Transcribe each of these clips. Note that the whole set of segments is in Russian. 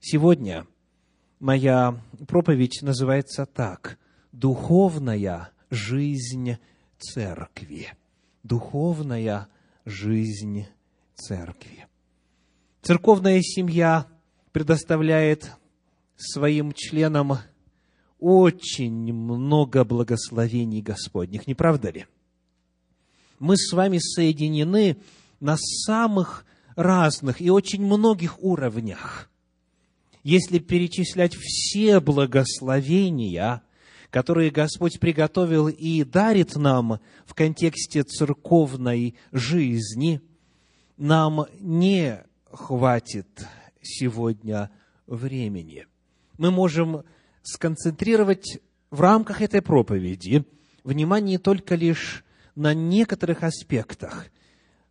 Сегодня моя проповедь называется так «Духовная жизнь церкви». Духовная жизнь церкви. Церковная семья предоставляет своим членам очень много благословений Господних, не правда ли? Мы с вами соединены на самых разных и очень многих уровнях. Если перечислять все благословения, которые Господь приготовил и дарит нам в контексте церковной жизни, нам не хватит сегодня времени. Мы можем сконцентрировать в рамках этой проповеди внимание только лишь на некоторых аспектах,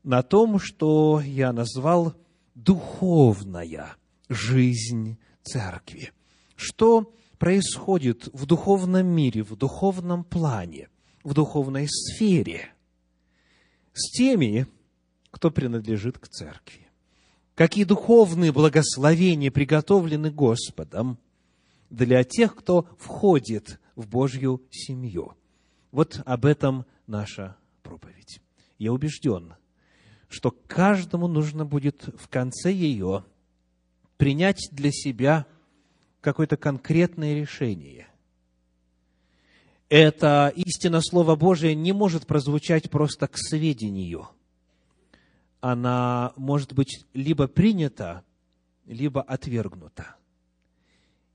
на том, что я назвал духовная жизнь церкви. Что происходит в духовном мире, в духовном плане, в духовной сфере с теми, кто принадлежит к церкви. Какие духовные благословения приготовлены Господом для тех, кто входит в Божью семью. Вот об этом наша проповедь. Я убежден, что каждому нужно будет в конце ее принять для себя какое-то конкретное решение. Это истина Слова Божия не может прозвучать просто к сведению. Она может быть либо принята, либо отвергнута.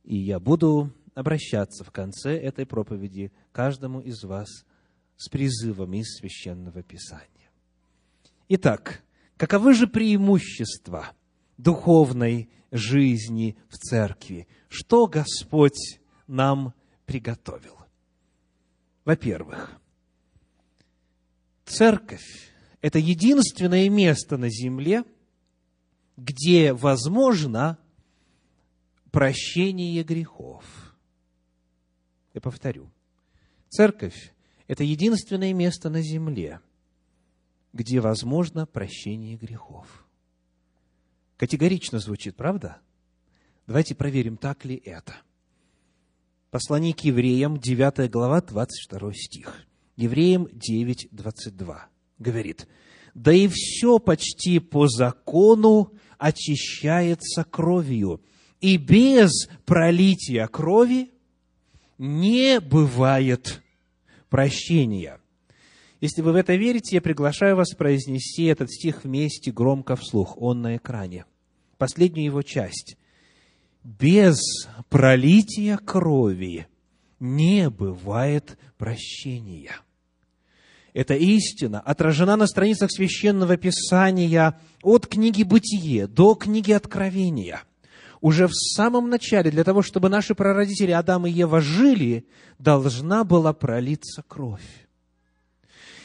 И я буду обращаться в конце этой проповеди каждому из вас с призывом из Священного Писания. Итак, каковы же преимущества духовной жизни в церкви? Что Господь нам приготовил? Во-первых, церковь – это единственное место на земле, где возможно прощение грехов. Я повторю. Церковь – это единственное место на земле, где возможно прощение грехов. Категорично звучит, правда? Давайте проверим, так ли это. Послание к евреям, 9 глава, 22 стих. Евреям 9, 22 говорит, «Да и все почти по закону очищается кровью, и без пролития крови не бывает прощения. Если вы в это верите, я приглашаю вас произнести этот стих вместе громко вслух. Он на экране. Последнюю его часть. Без пролития крови не бывает прощения. Эта истина отражена на страницах Священного Писания от книги «Бытие» до книги «Откровения» уже в самом начале, для того, чтобы наши прародители Адам и Ева жили, должна была пролиться кровь.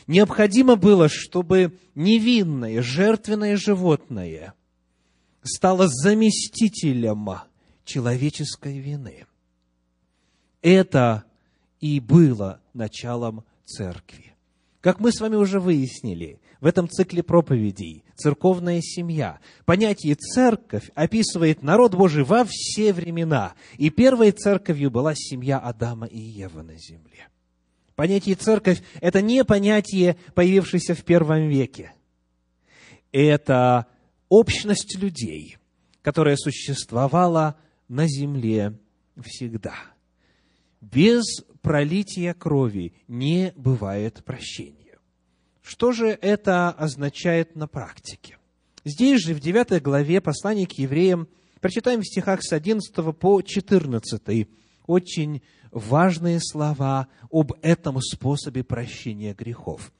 Необходимо было, чтобы невинное, жертвенное животное стало заместителем человеческой вины. Это и было началом церкви. Как мы с вами уже выяснили, в этом цикле проповедей «Церковная семья». Понятие «церковь» описывает народ Божий во все времена. И первой церковью была семья Адама и Евы на земле. Понятие «церковь» – это не понятие, появившееся в первом веке. Это общность людей, которая существовала на земле всегда. Без пролития крови не бывает прощения. Что же это означает на практике? Здесь же, в 9 главе послания к евреям, прочитаем в стихах с 11 по 14 очень важные слова об этом способе прощения грехов.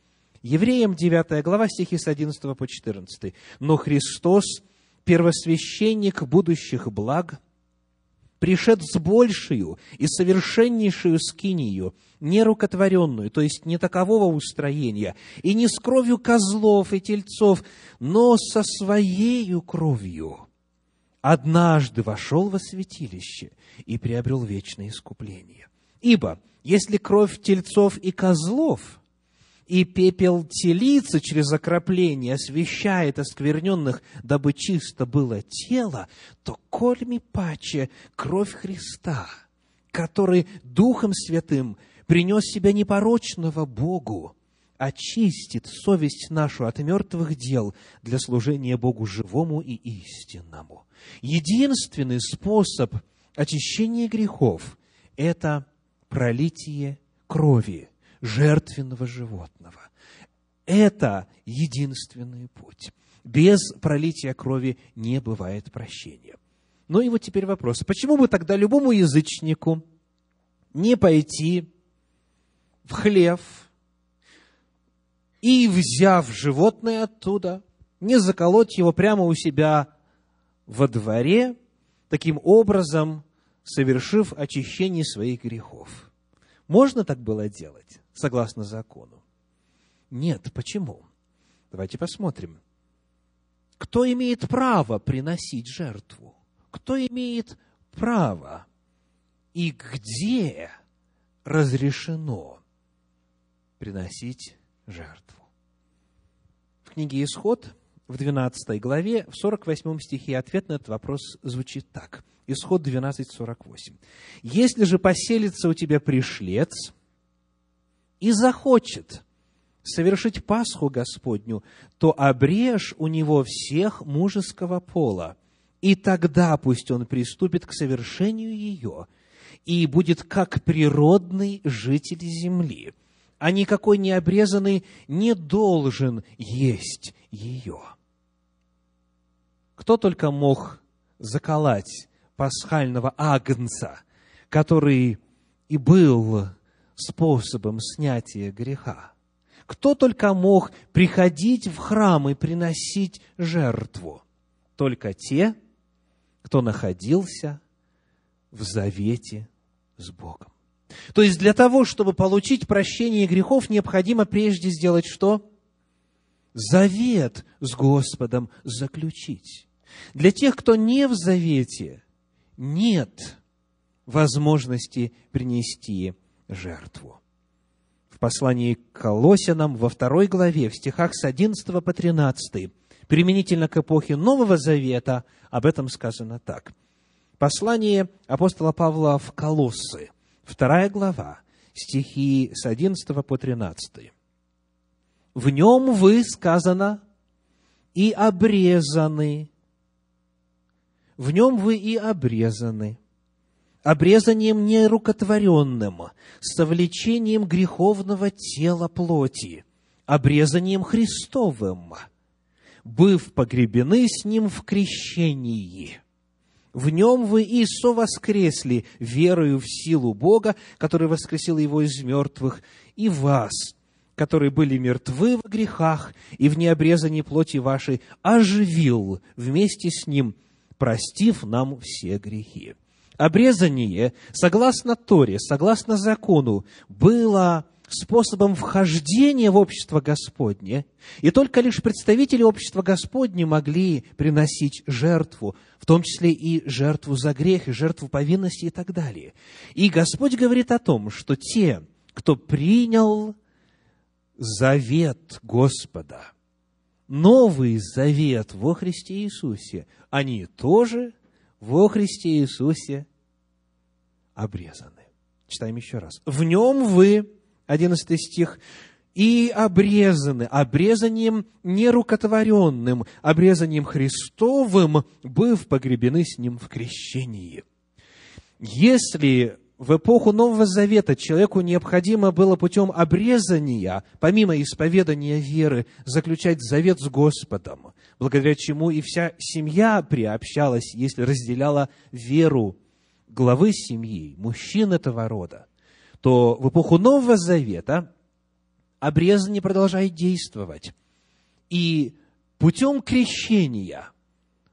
Евреям 9 глава, стихи с 11 по 14. «Но Христос, первосвященник будущих благ, пришед с большую и совершеннейшую скинию, нерукотворенную, то есть не такового устроения, и не с кровью козлов и тельцов, но со своею кровью, однажды вошел во святилище и приобрел вечное искупление. Ибо, если кровь тельцов и козлов и пепел телицы через окропление освещает оскверненных, дабы чисто было тело, то кольми паче кровь Христа, который Духом Святым принес себя непорочного Богу, очистит совесть нашу от мертвых дел для служения Богу живому и истинному. Единственный способ очищения грехов – это пролитие крови жертвенного животного. Это единственный путь. Без пролития крови не бывает прощения. Ну и вот теперь вопрос. Почему бы тогда любому язычнику не пойти в хлев и, взяв животное оттуда, не заколоть его прямо у себя во дворе, таким образом совершив очищение своих грехов? Можно так было делать, согласно закону? Нет. Почему? Давайте посмотрим. Кто имеет право приносить жертву? Кто имеет право и где разрешено приносить жертву? В книге «Исход» в 12 главе, в 48 стихе ответ на этот вопрос звучит так – Исход 12.48. «Если же поселится у тебя пришлец и захочет совершить Пасху Господню, то обрежь у него всех мужеского пола, и тогда пусть он приступит к совершению ее, и будет как природный житель земли, а никакой необрезанный не должен есть ее». Кто только мог заколоть пасхального агнца, который и был способом снятия греха. Кто только мог приходить в храм и приносить жертву? Только те, кто находился в завете с Богом. То есть для того, чтобы получить прощение грехов, необходимо прежде сделать что? Завет с Господом заключить. Для тех, кто не в завете, нет возможности принести жертву. В послании к Колосянам во второй главе, в стихах с 11 по 13, применительно к эпохе Нового Завета, об этом сказано так. Послание апостола Павла в Колоссы, вторая глава, стихи с 11 по 13. В нем вы, сказано, и обрезаны в нем вы и обрезаны. Обрезанием нерукотворенным, совлечением греховного тела плоти, обрезанием Христовым, быв погребены с Ним в крещении. В нем вы и совоскресли верою в силу Бога, который воскресил Его из мертвых, и вас, которые были мертвы в грехах и в необрезании плоти вашей, оживил вместе с Ним – простив нам все грехи. Обрезание, согласно Торе, согласно закону, было способом вхождения в общество Господне, и только лишь представители общества Господне могли приносить жертву, в том числе и жертву за грех, и жертву повинности и так далее. И Господь говорит о том, что те, кто принял завет Господа – Новый Завет во Христе Иисусе, они тоже во Христе Иисусе обрезаны. Читаем еще раз. В нем вы, 11 стих, и обрезаны, обрезанием нерукотворенным, обрезанием Христовым, быв погребены с Ним в крещении. Если в эпоху Нового Завета человеку необходимо было путем обрезания, помимо исповедания веры, заключать завет с Господом, благодаря чему и вся семья приобщалась, если разделяла веру главы семьи, мужчин этого рода, то в эпоху Нового Завета обрезание продолжает действовать. И путем крещения,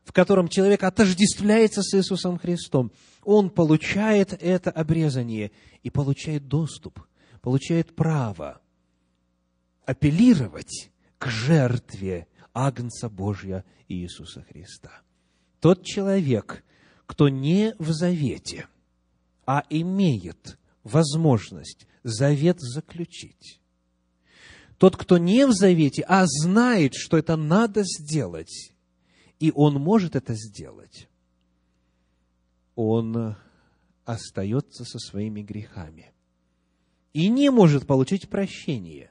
в котором человек отождествляется с Иисусом Христом – он получает это обрезание и получает доступ, получает право апеллировать к жертве Агнца Божья Иисуса Христа. Тот человек, кто не в завете, а имеет возможность завет заключить, Тот, кто не в завете, а знает, что это надо сделать, и он может это сделать, он остается со своими грехами и не может получить прощение,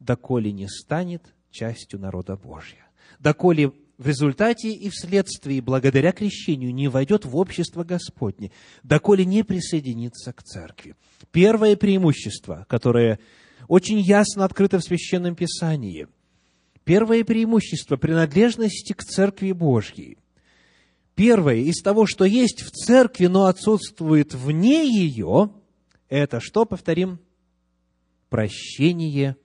доколе не станет частью народа Божьего, доколе в результате и вследствие, благодаря крещению, не войдет в общество Господне, доколе не присоединится к церкви. Первое преимущество, которое очень ясно открыто в Священном Писании, первое преимущество принадлежности к Церкви Божьей, первое из того, что есть в Церкви, но отсутствует вне ее, это что, повторим? Прощение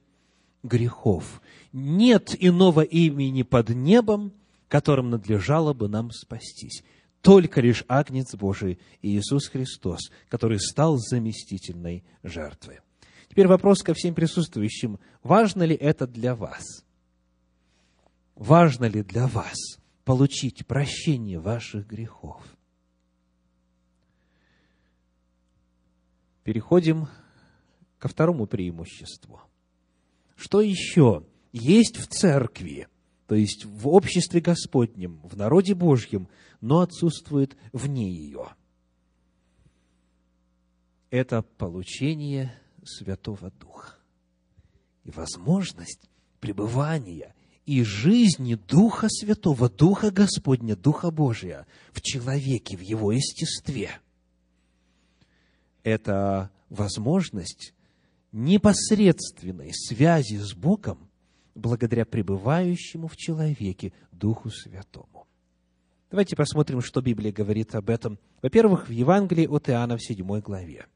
грехов. Нет иного имени под небом, которым надлежало бы нам спастись. Только лишь Агнец Божий Иисус Христос, который стал заместительной жертвой. Теперь вопрос ко всем присутствующим. Важно ли это для вас? Важно ли для вас получить прощение ваших грехов? Переходим ко второму преимуществу. Что еще есть в церкви – то есть в обществе Господнем, в народе Божьем, но отсутствует вне ее. Это получение Святого Духа и возможность пребывания и жизни Духа Святого, Духа Господня, Духа Божия в человеке, в его естестве. Это возможность непосредственной связи с Богом благодаря пребывающему в человеке Духу Святому. Давайте посмотрим, что Библия говорит об этом. Во-первых, в Евангелии от Иоанна в 7 главе.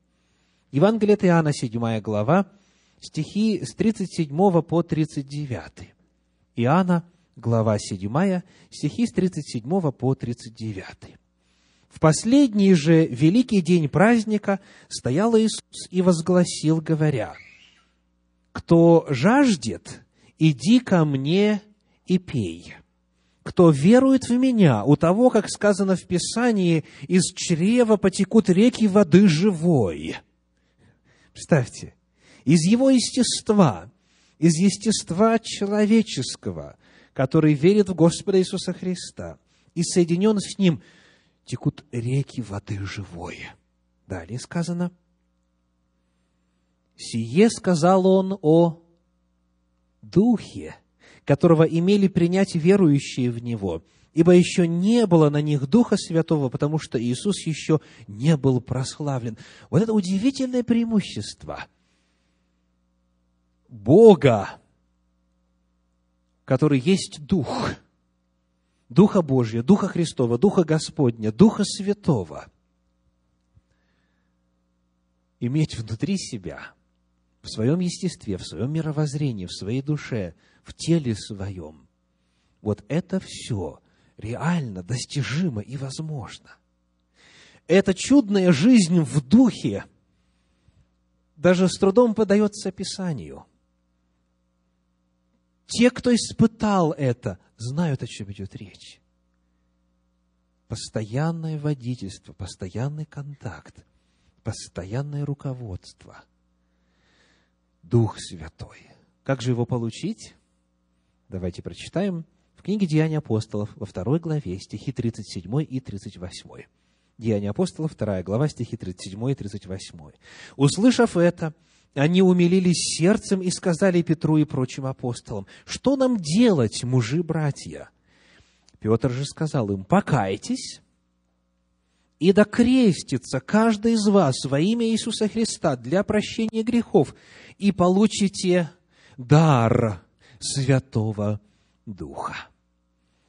Евангелие от Иоанна, 7 глава, стихи с 37 по 39. Иоанна, глава 7, стихи с 37 по 39. В последний же великий день праздника стоял Иисус и возгласил, говоря, «Кто жаждет, иди ко мне и пей. Кто верует в меня, у того, как сказано в Писании, из чрева потекут реки воды живой. Представьте, из его естества, из естества человеческого, который верит в Господа Иисуса Христа и соединен с Ним, текут реки воды живой. Далее сказано, «Сие сказал он о Духе, которого имели принять верующие в Него, ибо еще не было на них Духа Святого, потому что Иисус еще не был прославлен. Вот это удивительное преимущество Бога, который есть Дух, Духа Божия, Духа Христова, Духа Господня, Духа Святого, иметь внутри себя – в своем естестве, в своем мировоззрении, в своей душе, в теле своем. Вот это все реально достижимо и возможно. Эта чудная жизнь в духе даже с трудом подается описанию. Те, кто испытал это, знают, о чем идет речь. Постоянное водительство, постоянный контакт, постоянное руководство – Дух Святой. Как же его получить? Давайте прочитаем в книге Деяния апостолов во второй главе стихи 37 и 38. Деяния апостолов, вторая глава, стихи 37 и 38. «Услышав это, они умилились сердцем и сказали Петру и прочим апостолам, «Что нам делать, мужи-братья?» Петр же сказал им, «Покайтесь и докрестится каждый из вас во имя Иисуса Христа для прощения грехов, и получите дар Святого Духа.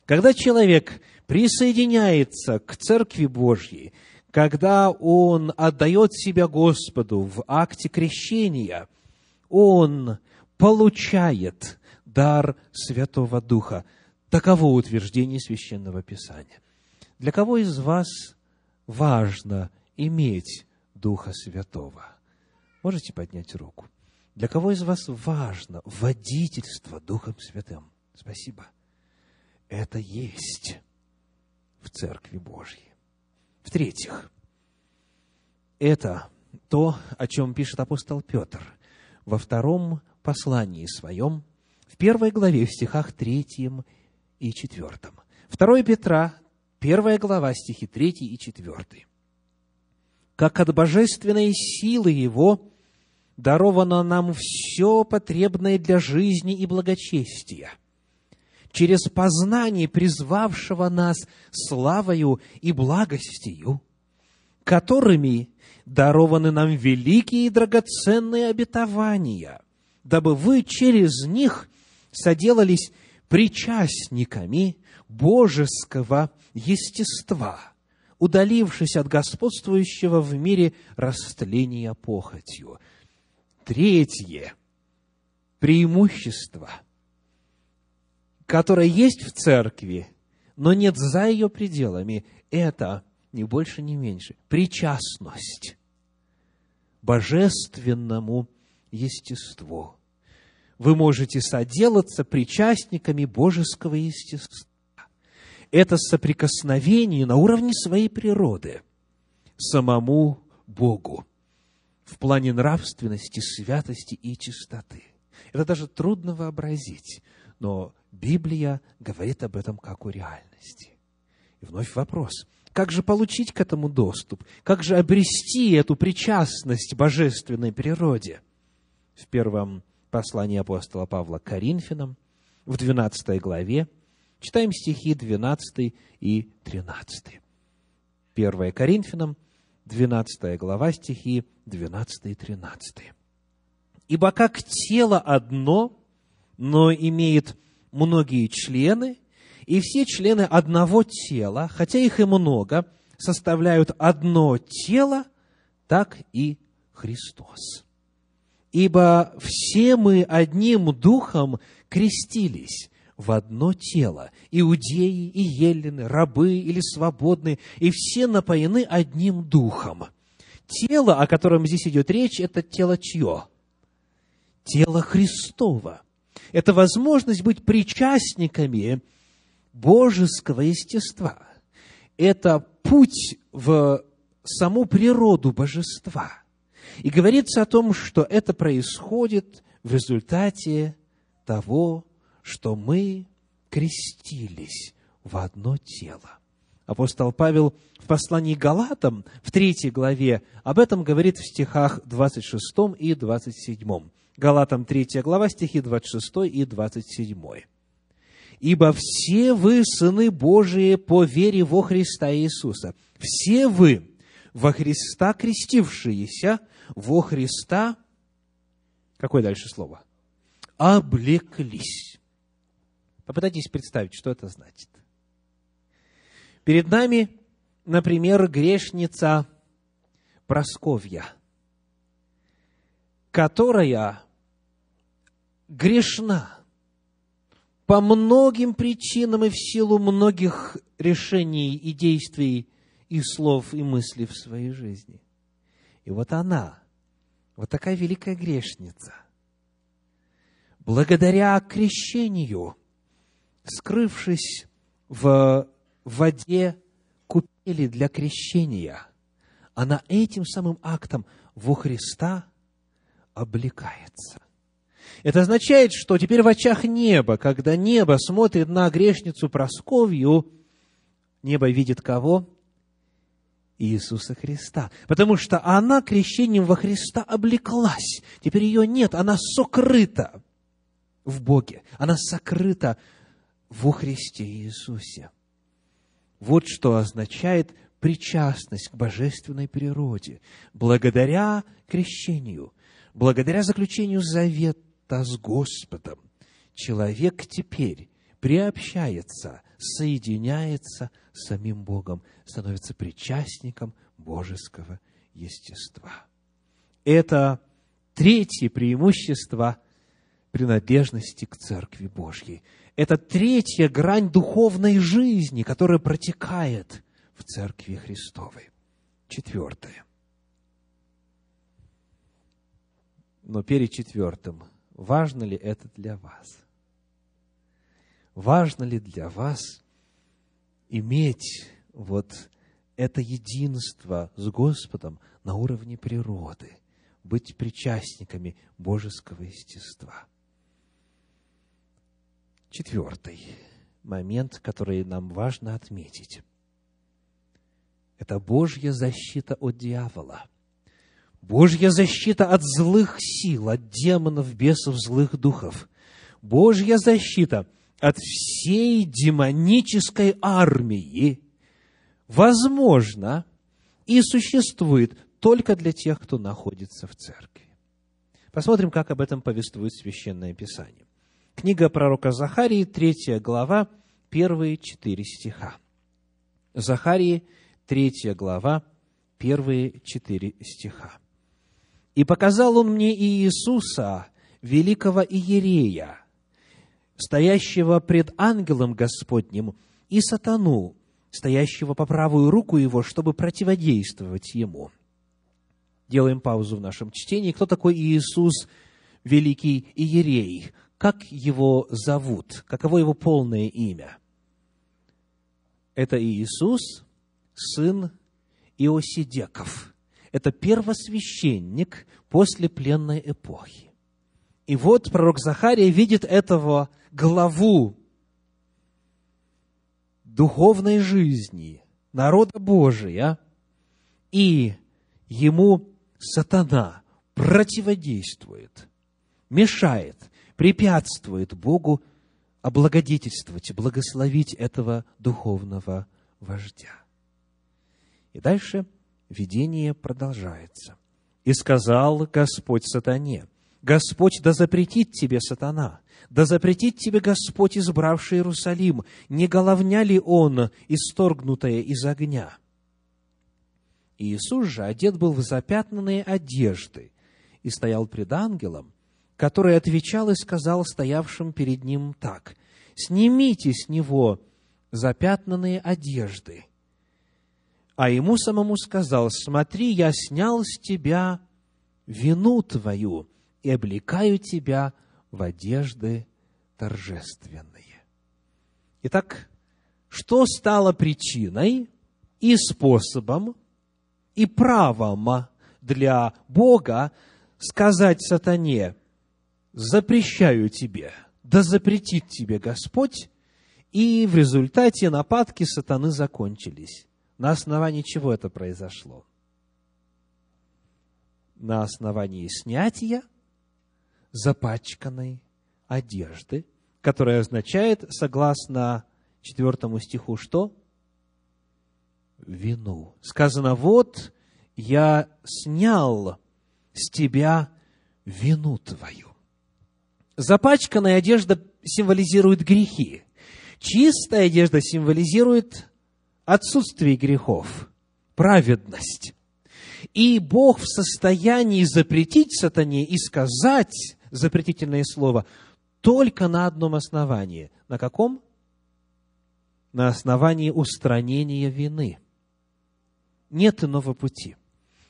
Когда человек присоединяется к Церкви Божьей, когда он отдает себя Господу в акте крещения, он получает дар Святого Духа. Таково утверждение Священного Писания. Для кого из вас важно иметь Духа Святого? Можете поднять руку? Для кого из вас важно водительство Духом Святым? Спасибо. Это есть в Церкви Божьей. В-третьих, это то, о чем пишет апостол Петр во втором послании своем, в первой главе, в стихах третьем и четвертом. 2 Петра, первая глава, стихи 3 и 4. «Как от божественной силы Его даровано нам все потребное для жизни и благочестия, через познание призвавшего нас славою и благостью, которыми дарованы нам великие и драгоценные обетования, дабы вы через них соделались причастниками божеского естества, удалившись от господствующего в мире растления похотью. Третье преимущество, которое есть в церкви, но нет за ее пределами, это ни больше, ни меньше, причастность божественному естеству. Вы можете соделаться причастниками божеского естества. Это соприкосновение на уровне своей природы самому Богу в плане нравственности, святости и чистоты. Это даже трудно вообразить, но Библия говорит об этом как о реальности. И вновь вопрос, как же получить к этому доступ? Как же обрести эту причастность божественной природе? В первом послании апостола Павла к Коринфянам, в 12 главе, читаем стихи 12 и 13. 1 Коринфянам, 12 глава, стихи 12 и 13. «Ибо как тело одно, но имеет многие члены, и все члены одного тела, хотя их и много, составляют одно тело, так и Христос. Ибо все мы одним духом крестились в одно тело, иудеи и елены, рабы или свободные, и все напоены одним духом. Тело, о котором здесь идет речь, это тело чье? Тело Христова. Это возможность быть причастниками божеского естества. Это путь в саму природу божества. И говорится о том, что это происходит в результате того, что мы крестились в одно тело. Апостол Павел в послании Галатам, в третьей главе, об этом говорит в стихах 26 и 27. Галатам 3 глава, стихи 26 и 27 ибо все вы сыны Божии по вере во Христа Иисуса. Все вы во Христа крестившиеся, во Христа, какое дальше слово? Облеклись. Попытайтесь представить, что это значит. Перед нами, например, грешница Просковья, которая грешна, по многим причинам и в силу многих решений и действий, и слов, и мыслей в своей жизни. И вот она, вот такая великая грешница, благодаря крещению, скрывшись в воде купели для крещения, она этим самым актом во Христа облекается – это означает, что теперь в очах неба, когда небо смотрит на грешницу Просковью, небо видит кого? Иисуса Христа. Потому что она крещением во Христа облеклась. Теперь ее нет, она сокрыта в Боге. Она сокрыта во Христе Иисусе. Вот что означает причастность к божественной природе. Благодаря крещению, благодаря заключению завета, та с Господом, человек теперь приобщается, соединяется с самим Богом, становится причастником божеского естества. Это третье преимущество принадлежности к Церкви Божьей. Это третья грань духовной жизни, которая протекает в Церкви Христовой. Четвертое. Но перед четвертым Важно ли это для вас? Важно ли для вас иметь вот это единство с Господом на уровне природы? быть причастниками божеского естества. Четвертый момент, который нам важно отметить. Это Божья защита от дьявола. Божья защита от злых сил, от демонов, бесов, злых духов. Божья защита от всей демонической армии возможно и существует только для тех, кто находится в церкви. Посмотрим, как об этом повествует Священное Писание. Книга пророка Захарии, третья глава, первые четыре стиха. Захарии, третья глава, первые четыре стиха. «И показал он мне Иисуса, великого Иерея, стоящего пред ангелом Господним, и сатану, стоящего по правую руку его, чтобы противодействовать ему». Делаем паузу в нашем чтении. Кто такой Иисус, великий Иерей? Как его зовут? Каково его полное имя? Это Иисус, сын Иосидеков. Это первосвященник после пленной эпохи. И вот пророк Захария видит этого главу духовной жизни, народа Божия, и ему сатана противодействует, мешает, препятствует Богу облагодетельствовать, благословить этого духовного вождя. И дальше видение продолжается. «И сказал Господь сатане, Господь да запретит тебе, сатана, да запретит тебе Господь, избравший Иерусалим, не головня ли он, исторгнутая из огня?» Иисус же одет был в запятнанные одежды и стоял пред ангелом, который отвечал и сказал стоявшим перед ним так, «Снимите с него запятнанные одежды». А ему самому сказал, «Смотри, я снял с тебя вину твою и облекаю тебя в одежды торжественные». Итак, что стало причиной и способом и правом для Бога сказать сатане, запрещаю тебе, да запретит тебе Господь, и в результате нападки сатаны закончились. На основании чего это произошло? На основании снятия запачканной одежды, которая означает, согласно четвертому стиху, что? вину. Сказано, вот я снял с тебя вину твою. Запачканная одежда символизирует грехи. Чистая одежда символизирует отсутствие грехов, праведность. И Бог в состоянии запретить сатане и сказать запретительное слово только на одном основании. На каком? На основании устранения вины – нет иного пути.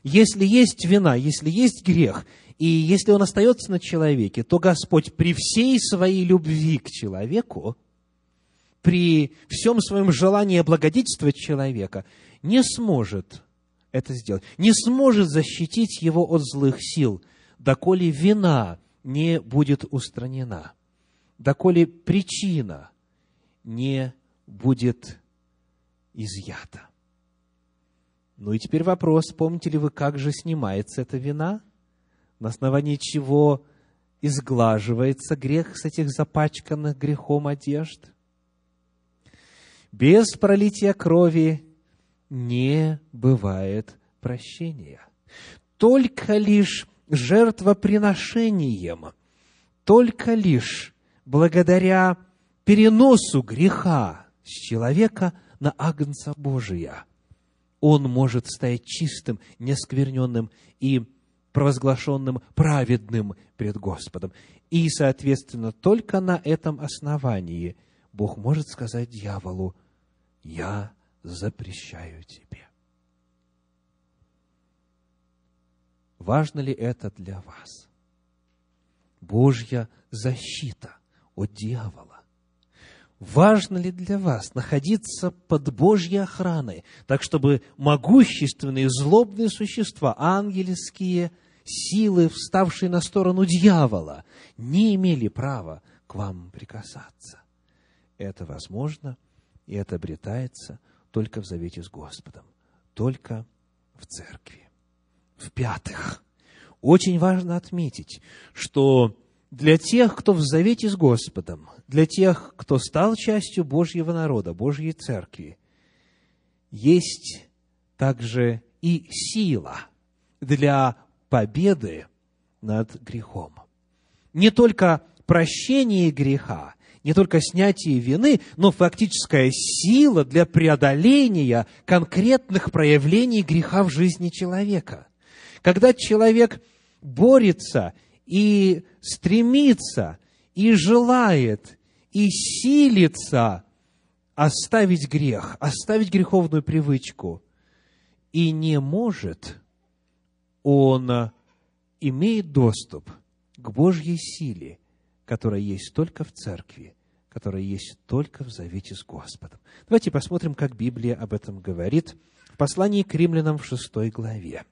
Если есть вина, если есть грех, и если он остается на человеке, то Господь при всей своей любви к человеку, при всем своем желании облагодетельствовать человека, не сможет это сделать, не сможет защитить его от злых сил, доколе вина не будет устранена, доколе причина не будет изъята. Ну и теперь вопрос, помните ли вы, как же снимается эта вина? На основании чего изглаживается грех с этих запачканных грехом одежд? Без пролития крови не бывает прощения. Только лишь жертвоприношением, только лишь благодаря переносу греха с человека на Агнца Божия – он может стоять чистым, нескверненным и провозглашенным праведным пред Господом. И, соответственно, только на этом основании Бог может сказать дьяволу, «Я запрещаю тебе». Важно ли это для вас? Божья защита от дьявола важно ли для вас находиться под Божьей охраной, так чтобы могущественные злобные существа, ангельские силы, вставшие на сторону дьявола, не имели права к вам прикасаться. Это возможно, и это обретается только в завете с Господом, только в церкви. В-пятых, очень важно отметить, что для тех, кто в завете с Господом, для тех, кто стал частью Божьего народа, Божьей церкви, есть также и сила для победы над грехом. Не только прощение греха, не только снятие вины, но фактическая сила для преодоления конкретных проявлений греха в жизни человека. Когда человек борется и стремится, и желает, и силится оставить грех, оставить греховную привычку, и не может, он имеет доступ к Божьей силе, которая есть только в церкви, которая есть только в завете с Господом. Давайте посмотрим, как Библия об этом говорит в послании к римлянам в шестой главе.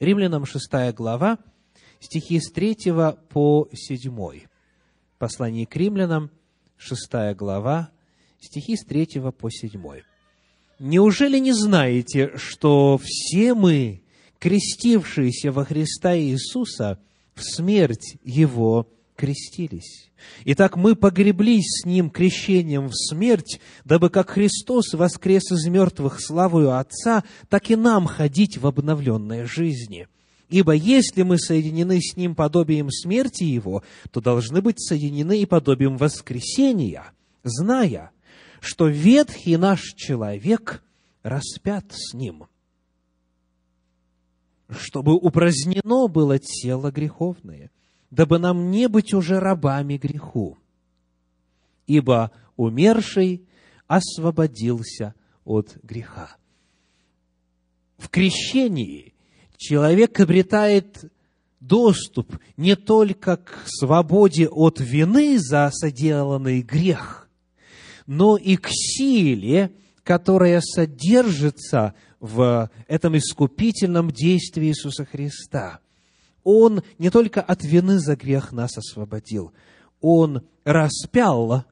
Римлянам шестая глава, стихи с третьего по седьмой. Послание к римлянам, шестая глава, стихи с третьего по седьмой. «Неужели не знаете, что все мы, крестившиеся во Христа Иисуса, в смерть Его крестились. Итак, мы погреблись с Ним крещением в смерть, дабы как Христос воскрес из мертвых славою Отца, так и нам ходить в обновленной жизни. Ибо если мы соединены с Ним подобием смерти Его, то должны быть соединены и подобием воскресения, зная, что ветхий наш человек распят с Ним, чтобы упразднено было тело греховное – дабы нам не быть уже рабами греху. Ибо умерший освободился от греха. В крещении человек обретает доступ не только к свободе от вины за соделанный грех, но и к силе, которая содержится в этом искупительном действии Иисуса Христа – он не только от вины за грех нас освободил, Он распял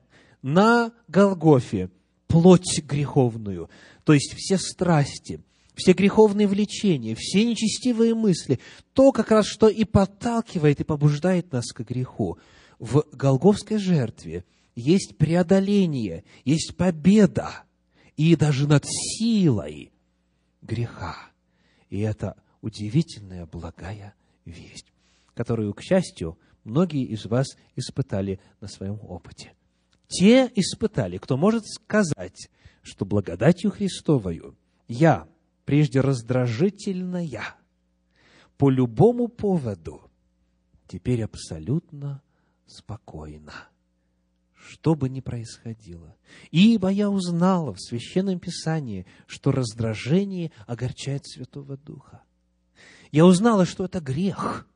на Голгофе плоть греховную, то есть все страсти, все греховные влечения, все нечестивые мысли, то как раз, что и подталкивает и побуждает нас к греху. В Голговской жертве есть преодоление, есть победа, и даже над силой греха. И это удивительная, благая весть, которую, к счастью, многие из вас испытали на своем опыте. Те испытали, кто может сказать, что благодатью Христовою я, прежде раздражительная, по любому поводу, теперь абсолютно спокойна что бы ни происходило. Ибо я узнала в Священном Писании, что раздражение огорчает Святого Духа я узнала, что это грех,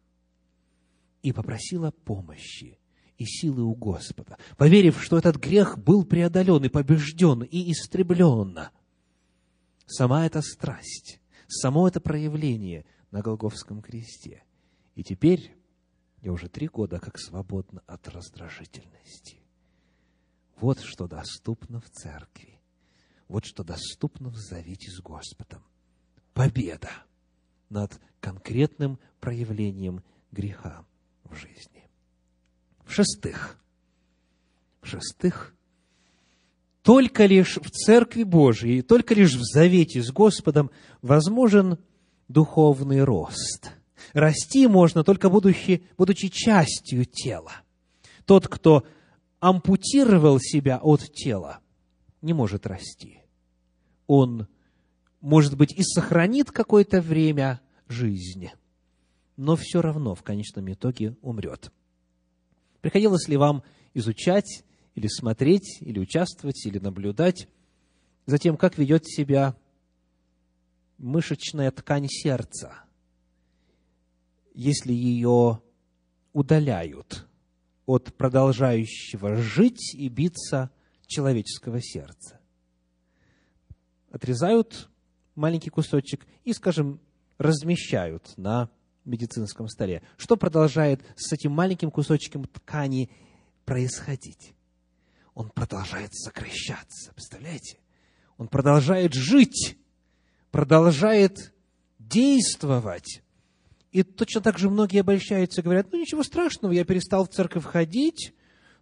и попросила помощи и силы у Господа, поверив, что этот грех был преодолен и побежден и истреблен. Сама эта страсть, само это проявление на Голговском кресте. И теперь я уже три года как свободна от раздражительности. Вот что доступно в церкви. Вот что доступно в завете с Господом. Победа над конкретным проявлением греха в жизни. В-шестых, в-шестых, только лишь в Церкви Божией, только лишь в завете с Господом возможен духовный рост. Расти можно только будучи, будучи частью тела. Тот, кто ампутировал себя от тела, не может расти. Он может быть, и сохранит какое-то время жизни, но все равно в конечном итоге умрет. Приходилось ли вам изучать или смотреть, или участвовать, или наблюдать за тем, как ведет себя мышечная ткань сердца, если ее удаляют от продолжающего жить и биться человеческого сердца. Отрезают маленький кусочек и, скажем, размещают на медицинском столе, что продолжает с этим маленьким кусочком ткани происходить? Он продолжает сокращаться, представляете? Он продолжает жить, продолжает действовать. И точно так же многие обольщаются и говорят, ну ничего страшного, я перестал в церковь ходить,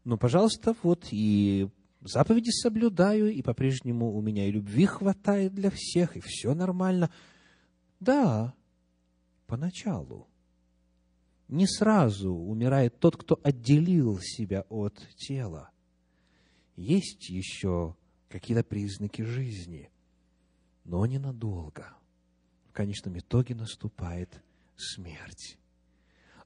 ну, пожалуйста, вот и заповеди соблюдаю, и по-прежнему у меня и любви хватает для всех, и все нормально. Да, поначалу. Не сразу умирает тот, кто отделил себя от тела. Есть еще какие-то признаки жизни, но ненадолго. В конечном итоге наступает смерть.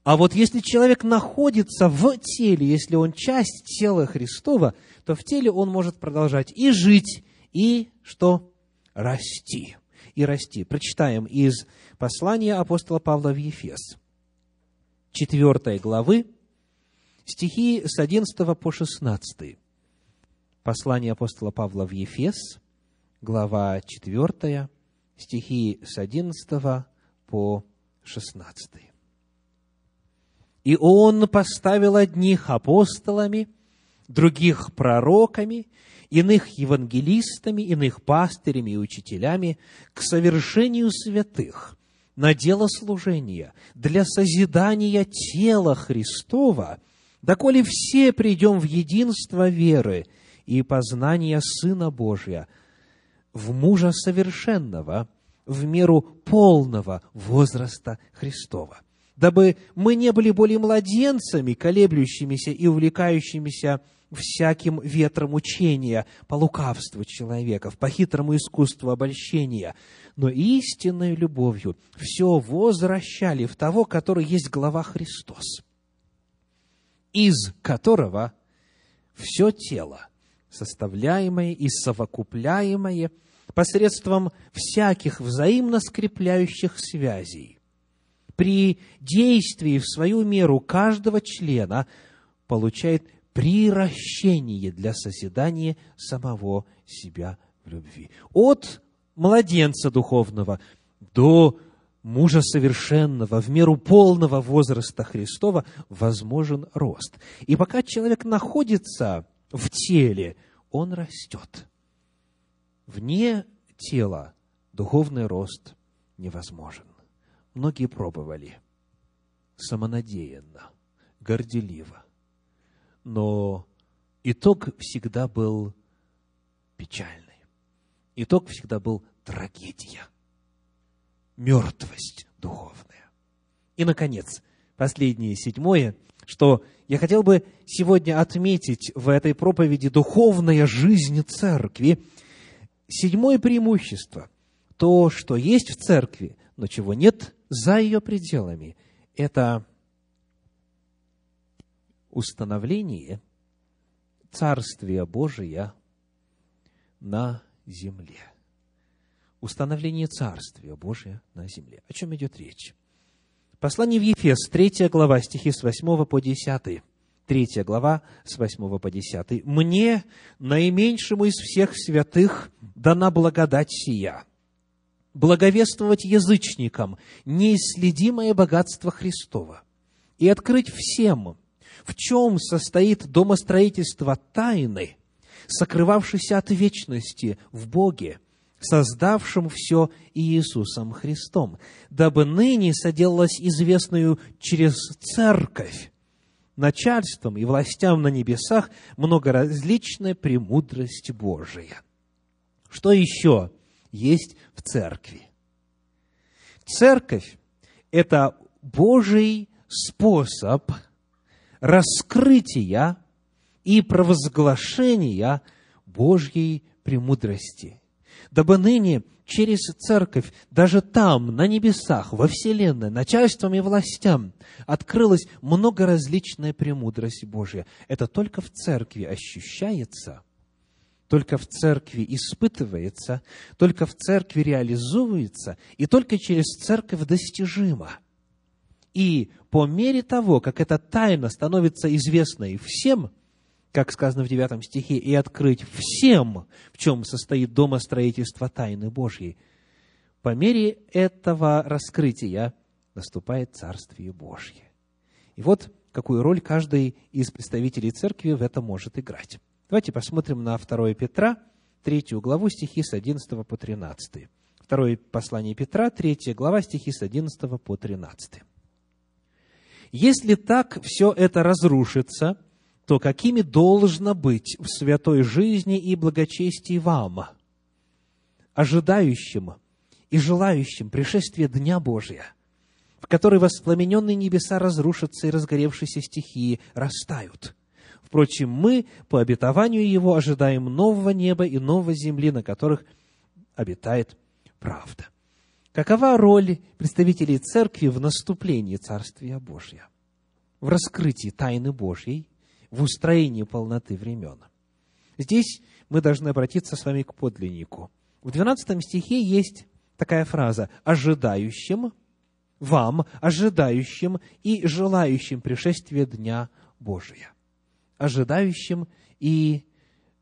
А вот если человек находится в теле, если он часть тела Христова, то в теле он может продолжать и жить, и что? Расти. И расти. Прочитаем из послания апостола Павла в Ефес. 4 главы, стихи с 11 по 16. Послание апостола Павла в Ефес, глава 4, стихи с 11 по 16. И он поставил одних апостолами, других пророками, иных евангелистами, иных пастырями и учителями к совершению святых, на дело служения, для созидания тела Христова, доколе все придем в единство веры и познания Сына Божия, в мужа совершенного, в меру полного возраста Христова дабы мы не были более младенцами, колеблющимися и увлекающимися всяким ветром учения по лукавству человеков, по хитрому искусству обольщения, но истинной любовью все возвращали в того, который есть глава Христос, из которого все тело, составляемое и совокупляемое посредством всяких взаимно скрепляющих связей, при действии в свою меру каждого члена получает приращение для созидания самого себя в любви. От младенца духовного до мужа совершенного, в меру полного возраста Христова, возможен рост. И пока человек находится в теле, он растет. Вне тела духовный рост невозможен. Многие пробовали самонадеянно, горделиво. Но итог всегда был печальный. Итог всегда был трагедия, мертвость духовная. И, наконец, последнее, седьмое, что я хотел бы сегодня отметить в этой проповеди духовная жизнь церкви. Седьмое преимущество – то, что есть в церкви, но чего нет за ее пределами, это установление Царствия Божия на земле. Установление Царствия Божия на земле. О чем идет речь? Послание в Ефес, 3 глава, стихи с 8 по 10. 3 глава, с 8 по 10. «Мне, наименьшему из всех святых, дана благодать сия, благовествовать язычникам неисследимое богатство Христова и открыть всем, в чем состоит домостроительство тайны, сокрывавшейся от вечности в Боге, создавшим все Иисусом Христом, дабы ныне соделалось известную через церковь, начальством и властям на небесах многоразличная премудрость Божия. Что еще есть в церкви. Церковь – это Божий способ раскрытия и провозглашения Божьей премудрости. Дабы ныне через церковь, даже там, на небесах, во вселенной, начальством и властям, открылась многоразличная премудрость Божья. Это только в церкви ощущается – только в церкви испытывается, только в церкви реализуется и только через церковь достижимо. И по мере того, как эта тайна становится известной всем, как сказано в 9 стихе, и открыть всем, в чем состоит домостроительство тайны Божьей, по мере этого раскрытия наступает Царствие Божье. И вот какую роль каждый из представителей церкви в этом может играть. Давайте посмотрим на 2 Петра, 3 главу, стихи с 11 по 13. Второе послание Петра, 3 глава, стихи с 11 по 13. Если так все это разрушится, то какими должно быть в святой жизни и благочестии вам, ожидающим и желающим пришествия Дня Божия, в который воспламененные небеса разрушатся и разгоревшиеся стихии растают. Впрочем, мы, по обетованию Его, ожидаем нового неба и новой земли, на которых обитает правда. Какова роль представителей церкви в наступлении Царствия Божия? В раскрытии тайны Божьей, в устроении полноты времен. Здесь мы должны обратиться с вами к подлиннику. В 12 стихе есть такая фраза «ожидающим вам, ожидающим и желающим пришествия Дня Божия». Ожидающим и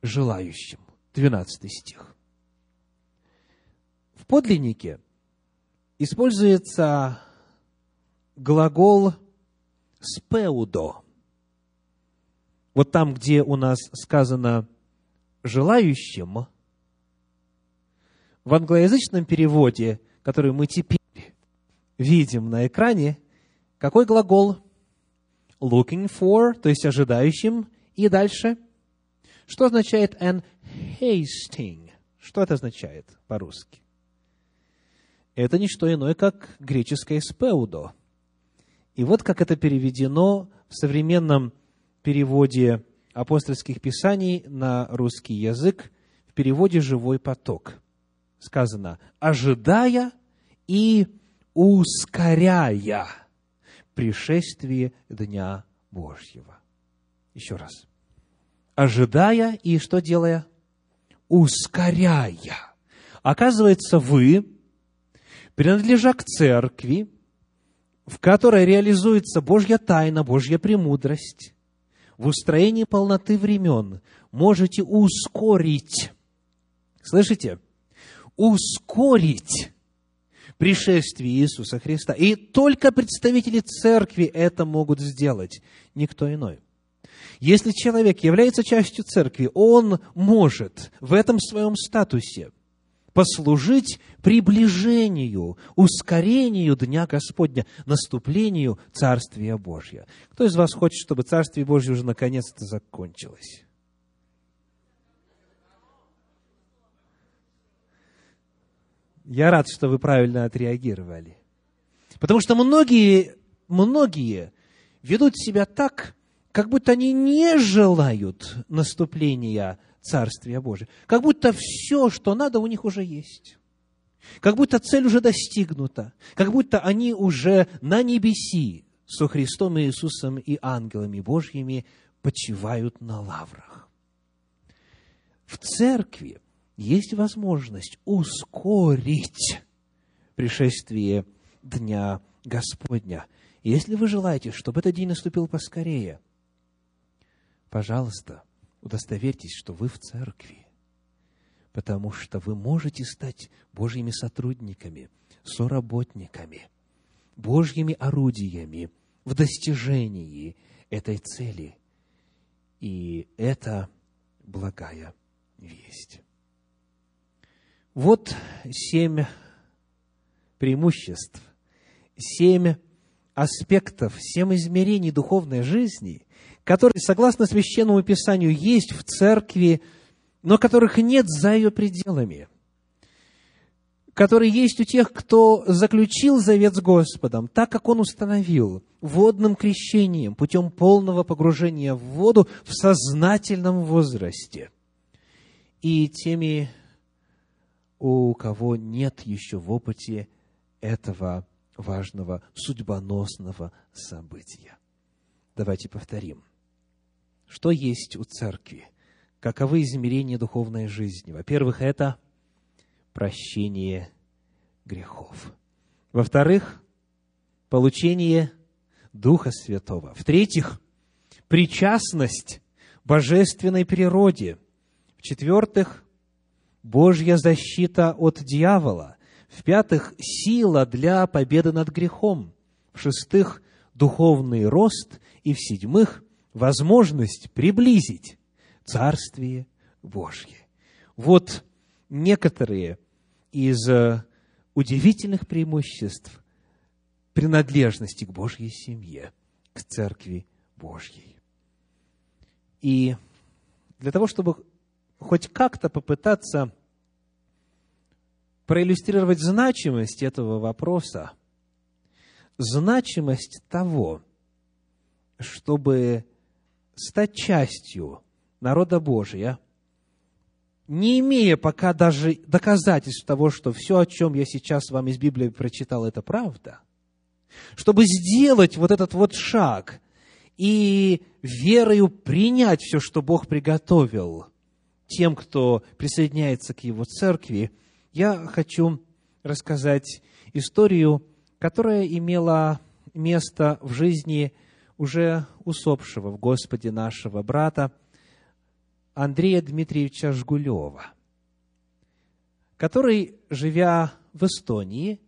желающим. 12 стих. В подлиннике используется глагол «спеудо». Вот там, где у нас сказано «желающим», в англоязычном переводе, который мы теперь видим на экране, какой глагол? Looking for, то есть ожидающим. И дальше. Что означает an hasting? Что это означает по-русски? Это не что иное, как греческое спеудо. И вот как это переведено в современном переводе апостольских писаний на русский язык, в переводе «живой поток» сказано, ожидая и ускоряя пришествие Дня Божьего. Еще раз. Ожидая и что делая? Ускоряя. Оказывается, вы, принадлежа к церкви, в которой реализуется Божья тайна, Божья премудрость, в устроении полноты времен, можете ускорить. Слышите? ускорить пришествие Иисуса Христа. И только представители церкви это могут сделать, никто иной. Если человек является частью церкви, он может в этом своем статусе послужить приближению, ускорению Дня Господня, наступлению Царствия Божьего. Кто из вас хочет, чтобы Царствие Божье уже наконец-то закончилось? Я рад, что вы правильно отреагировали. Потому что многие, многие ведут себя так, как будто они не желают наступления Царствия Божия. Как будто все, что надо, у них уже есть. Как будто цель уже достигнута. Как будто они уже на небеси со Христом Иисусом и ангелами Божьими почивают на лаврах. В церкви есть возможность ускорить пришествие Дня Господня. Если вы желаете, чтобы этот день наступил поскорее, пожалуйста, удостоверьтесь, что вы в церкви, потому что вы можете стать Божьими сотрудниками, соработниками, Божьими орудиями в достижении этой цели. И это благая весть. Вот семь преимуществ, семь аспектов, семь измерений духовной жизни, которые, согласно Священному Писанию, есть в церкви, но которых нет за ее пределами, которые есть у тех, кто заключил завет с Господом, так как Он установил, водным крещением, путем полного погружения в воду в сознательном возрасте. И теми у кого нет еще в опыте этого важного судьбоносного события. Давайте повторим. Что есть у церкви? Каковы измерения духовной жизни? Во-первых, это прощение грехов. Во-вторых, получение Духа Святого. В-третьих, причастность божественной природе. В-четвертых, Божья защита от дьявола. В-пятых, сила для победы над грехом. В-шестых, духовный рост. И в-седьмых, возможность приблизить Царствие Божье. Вот некоторые из э, удивительных преимуществ принадлежности к Божьей семье, к Церкви Божьей. И для того, чтобы хоть как-то попытаться проиллюстрировать значимость этого вопроса, значимость того, чтобы стать частью народа Божия, не имея пока даже доказательств того, что все, о чем я сейчас вам из Библии прочитал, это правда, чтобы сделать вот этот вот шаг и верою принять все, что Бог приготовил тем, кто присоединяется к Его церкви, я хочу рассказать историю, которая имела место в жизни уже усопшего в Господе нашего брата Андрея Дмитриевича Жгулева, который, живя в Эстонии,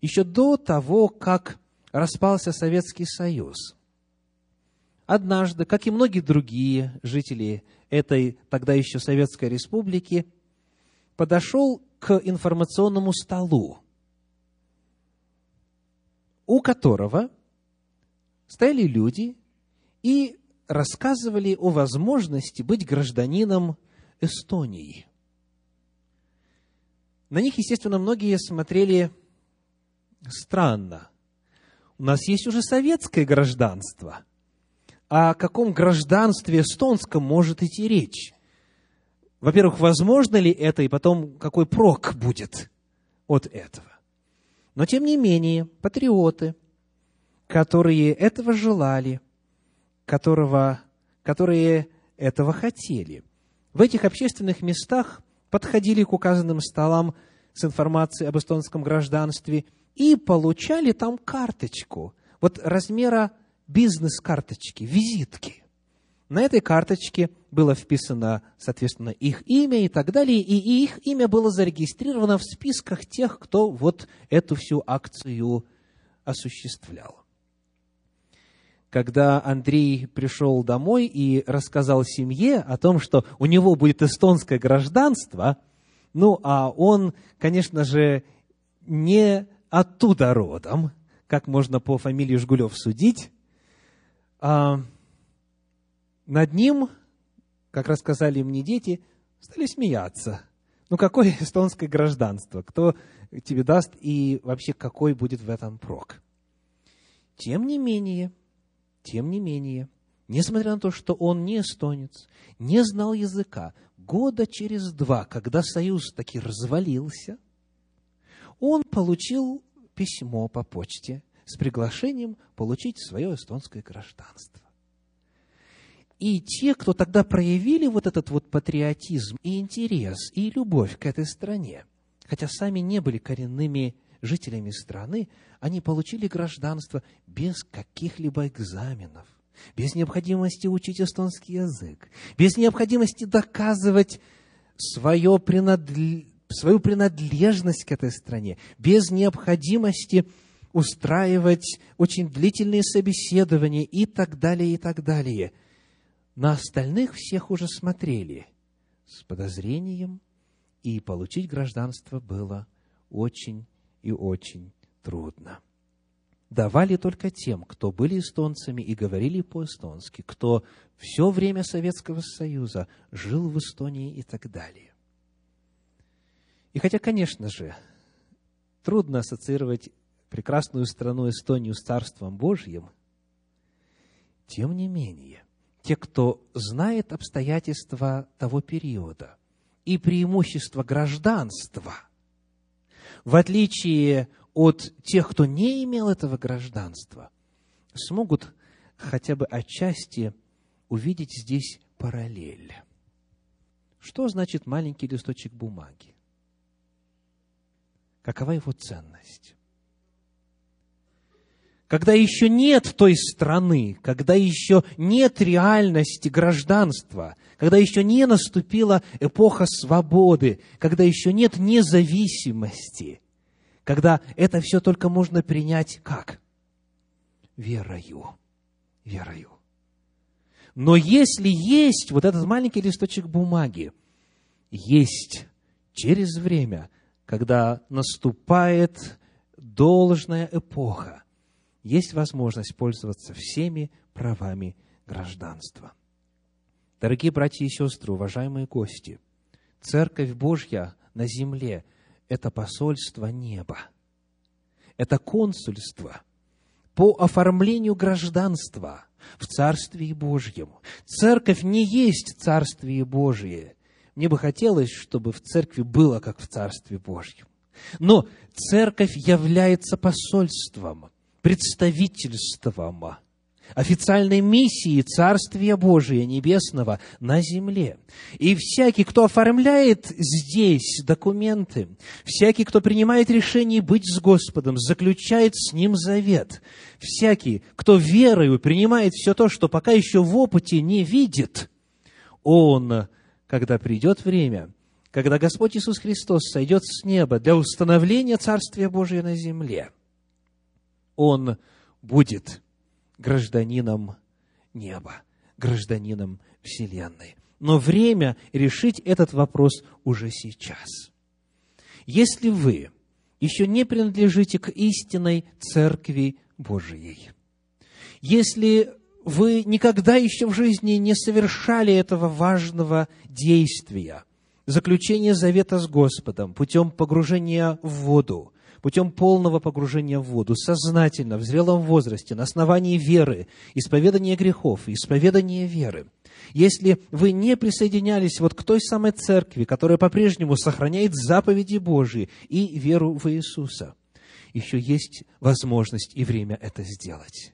еще до того, как распался Советский Союз, однажды, как и многие другие жители этой тогда еще Советской Республики, подошел к информационному столу, у которого стояли люди и рассказывали о возможности быть гражданином Эстонии. На них, естественно, многие смотрели странно. У нас есть уже советское гражданство. О каком гражданстве эстонском может идти речь? Во-первых, возможно ли это, и потом, какой прок будет от этого? Но, тем не менее, патриоты, которые этого желали, которого, которые этого хотели, в этих общественных местах подходили к указанным столам с информацией об эстонском гражданстве и получали там карточку, вот размера бизнес-карточки, визитки. На этой карточке было вписано, соответственно, их имя и так далее, и их имя было зарегистрировано в списках тех, кто вот эту всю акцию осуществлял. Когда Андрей пришел домой и рассказал семье о том, что у него будет эстонское гражданство, ну, а он, конечно же, не оттуда родом, как можно по фамилии Жгулев судить, а над ним, как рассказали мне дети, стали смеяться. Ну, какое эстонское гражданство? Кто тебе даст и вообще какой будет в этом прок? Тем не менее, тем не менее, несмотря на то, что он не эстонец, не знал языка, года через два, когда союз таки развалился, он получил письмо по почте с приглашением получить свое эстонское гражданство. И те, кто тогда проявили вот этот вот патриотизм и интерес, и любовь к этой стране, хотя сами не были коренными жителями страны, они получили гражданство без каких-либо экзаменов, без необходимости учить эстонский язык, без необходимости доказывать свое принадл... свою принадлежность к этой стране, без необходимости устраивать очень длительные собеседования и так далее, и так далее – на остальных всех уже смотрели с подозрением, и получить гражданство было очень и очень трудно. Давали только тем, кто были эстонцами и говорили по-эстонски, кто все время Советского Союза жил в Эстонии и так далее. И хотя, конечно же, трудно ассоциировать прекрасную страну Эстонию с Царством Божьим, тем не менее, те, кто знает обстоятельства того периода и преимущества гражданства, в отличие от тех, кто не имел этого гражданства, смогут хотя бы отчасти увидеть здесь параллель. Что значит маленький листочек бумаги? Какова его ценность? когда еще нет той страны, когда еще нет реальности гражданства, когда еще не наступила эпоха свободы, когда еще нет независимости, когда это все только можно принять как? верою. Верою. Но если есть вот этот маленький листочек бумаги, есть через время, когда наступает должная эпоха, есть возможность пользоваться всеми правами гражданства. Дорогие братья и сестры, уважаемые гости, Церковь Божья на земле – это посольство неба. Это консульство по оформлению гражданства в Царстве Божьем. Церковь не есть Царствие Божие. Мне бы хотелось, чтобы в церкви было, как в Царстве Божьем. Но церковь является посольством, представительством официальной миссии Царствия Божия Небесного на земле. И всякий, кто оформляет здесь документы, всякий, кто принимает решение быть с Господом, заключает с Ним завет, всякий, кто верою принимает все то, что пока еще в опыте не видит, он, когда придет время, когда Господь Иисус Христос сойдет с неба для установления Царствия Божия на земле, он будет гражданином неба, гражданином Вселенной. Но время решить этот вопрос уже сейчас. Если вы еще не принадлежите к истинной Церкви Божией, если вы никогда еще в жизни не совершали этого важного действия, заключения завета с Господом путем погружения в воду, путем полного погружения в воду, сознательно, в зрелом возрасте, на основании веры, исповедания грехов, исповедания веры. Если вы не присоединялись вот к той самой церкви, которая по-прежнему сохраняет заповеди Божьи и веру в Иисуса, еще есть возможность и время это сделать.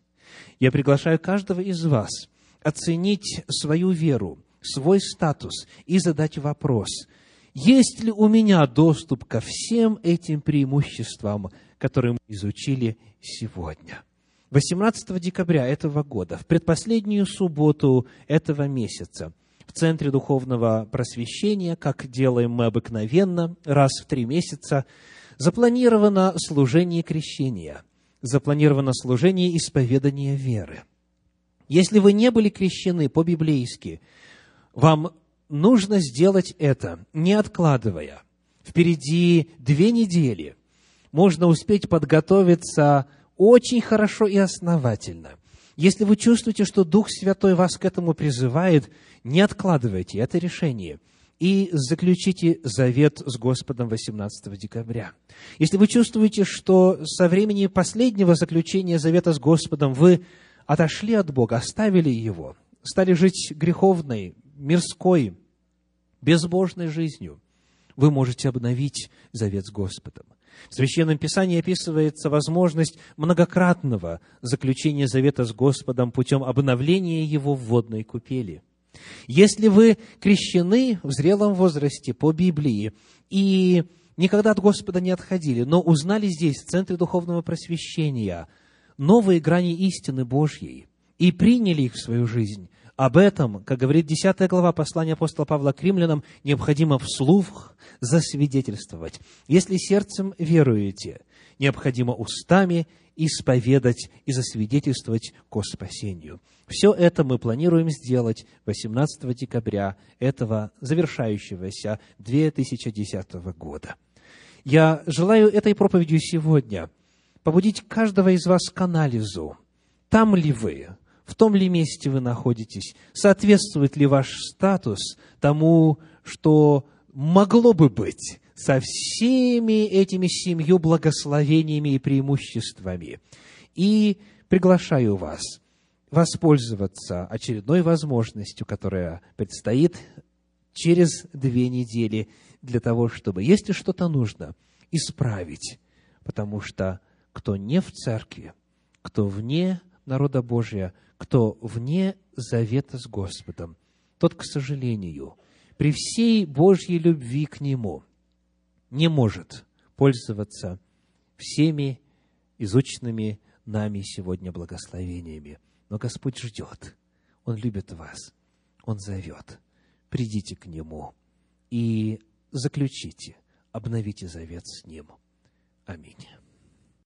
Я приглашаю каждого из вас оценить свою веру, свой статус и задать вопрос – есть ли у меня доступ ко всем этим преимуществам, которые мы изучили сегодня? 18 декабря этого года, в предпоследнюю субботу этого месяца, в Центре Духовного Просвещения, как делаем мы обыкновенно, раз в три месяца, запланировано служение крещения, запланировано служение исповедания веры. Если вы не были крещены по-библейски, вам нужно сделать это, не откладывая. Впереди две недели. Можно успеть подготовиться очень хорошо и основательно. Если вы чувствуете, что Дух Святой вас к этому призывает, не откладывайте это решение и заключите завет с Господом 18 декабря. Если вы чувствуете, что со времени последнего заключения завета с Господом вы отошли от Бога, оставили Его, стали жить греховной, мирской, безбожной жизнью, вы можете обновить завет с Господом. В Священном Писании описывается возможность многократного заключения завета с Господом путем обновления его в водной купели. Если вы крещены в зрелом возрасте по Библии и никогда от Господа не отходили, но узнали здесь, в Центре Духовного Просвещения, новые грани истины Божьей и приняли их в свою жизнь, об этом, как говорит 10 глава послания апостола Павла к римлянам, необходимо вслух засвидетельствовать. Если сердцем веруете, необходимо устами исповедать и засвидетельствовать ко спасению. Все это мы планируем сделать 18 декабря этого завершающегося 2010 года. Я желаю этой проповедью сегодня побудить каждого из вас к анализу. Там ли вы? В том ли месте вы находитесь, соответствует ли ваш статус тому, что могло бы быть со всеми этими семью благословениями и преимуществами. И приглашаю вас воспользоваться очередной возможностью, которая предстоит через две недели для того, чтобы, если что-то нужно, исправить. Потому что кто не в церкви, кто вне народа Божия, кто вне завета с Господом, тот, к сожалению, при всей Божьей любви к Нему не может пользоваться всеми изученными нами сегодня благословениями. Но Господь ждет, Он любит вас, Он зовет. Придите к Нему и заключите, обновите завет с Ним. Аминь.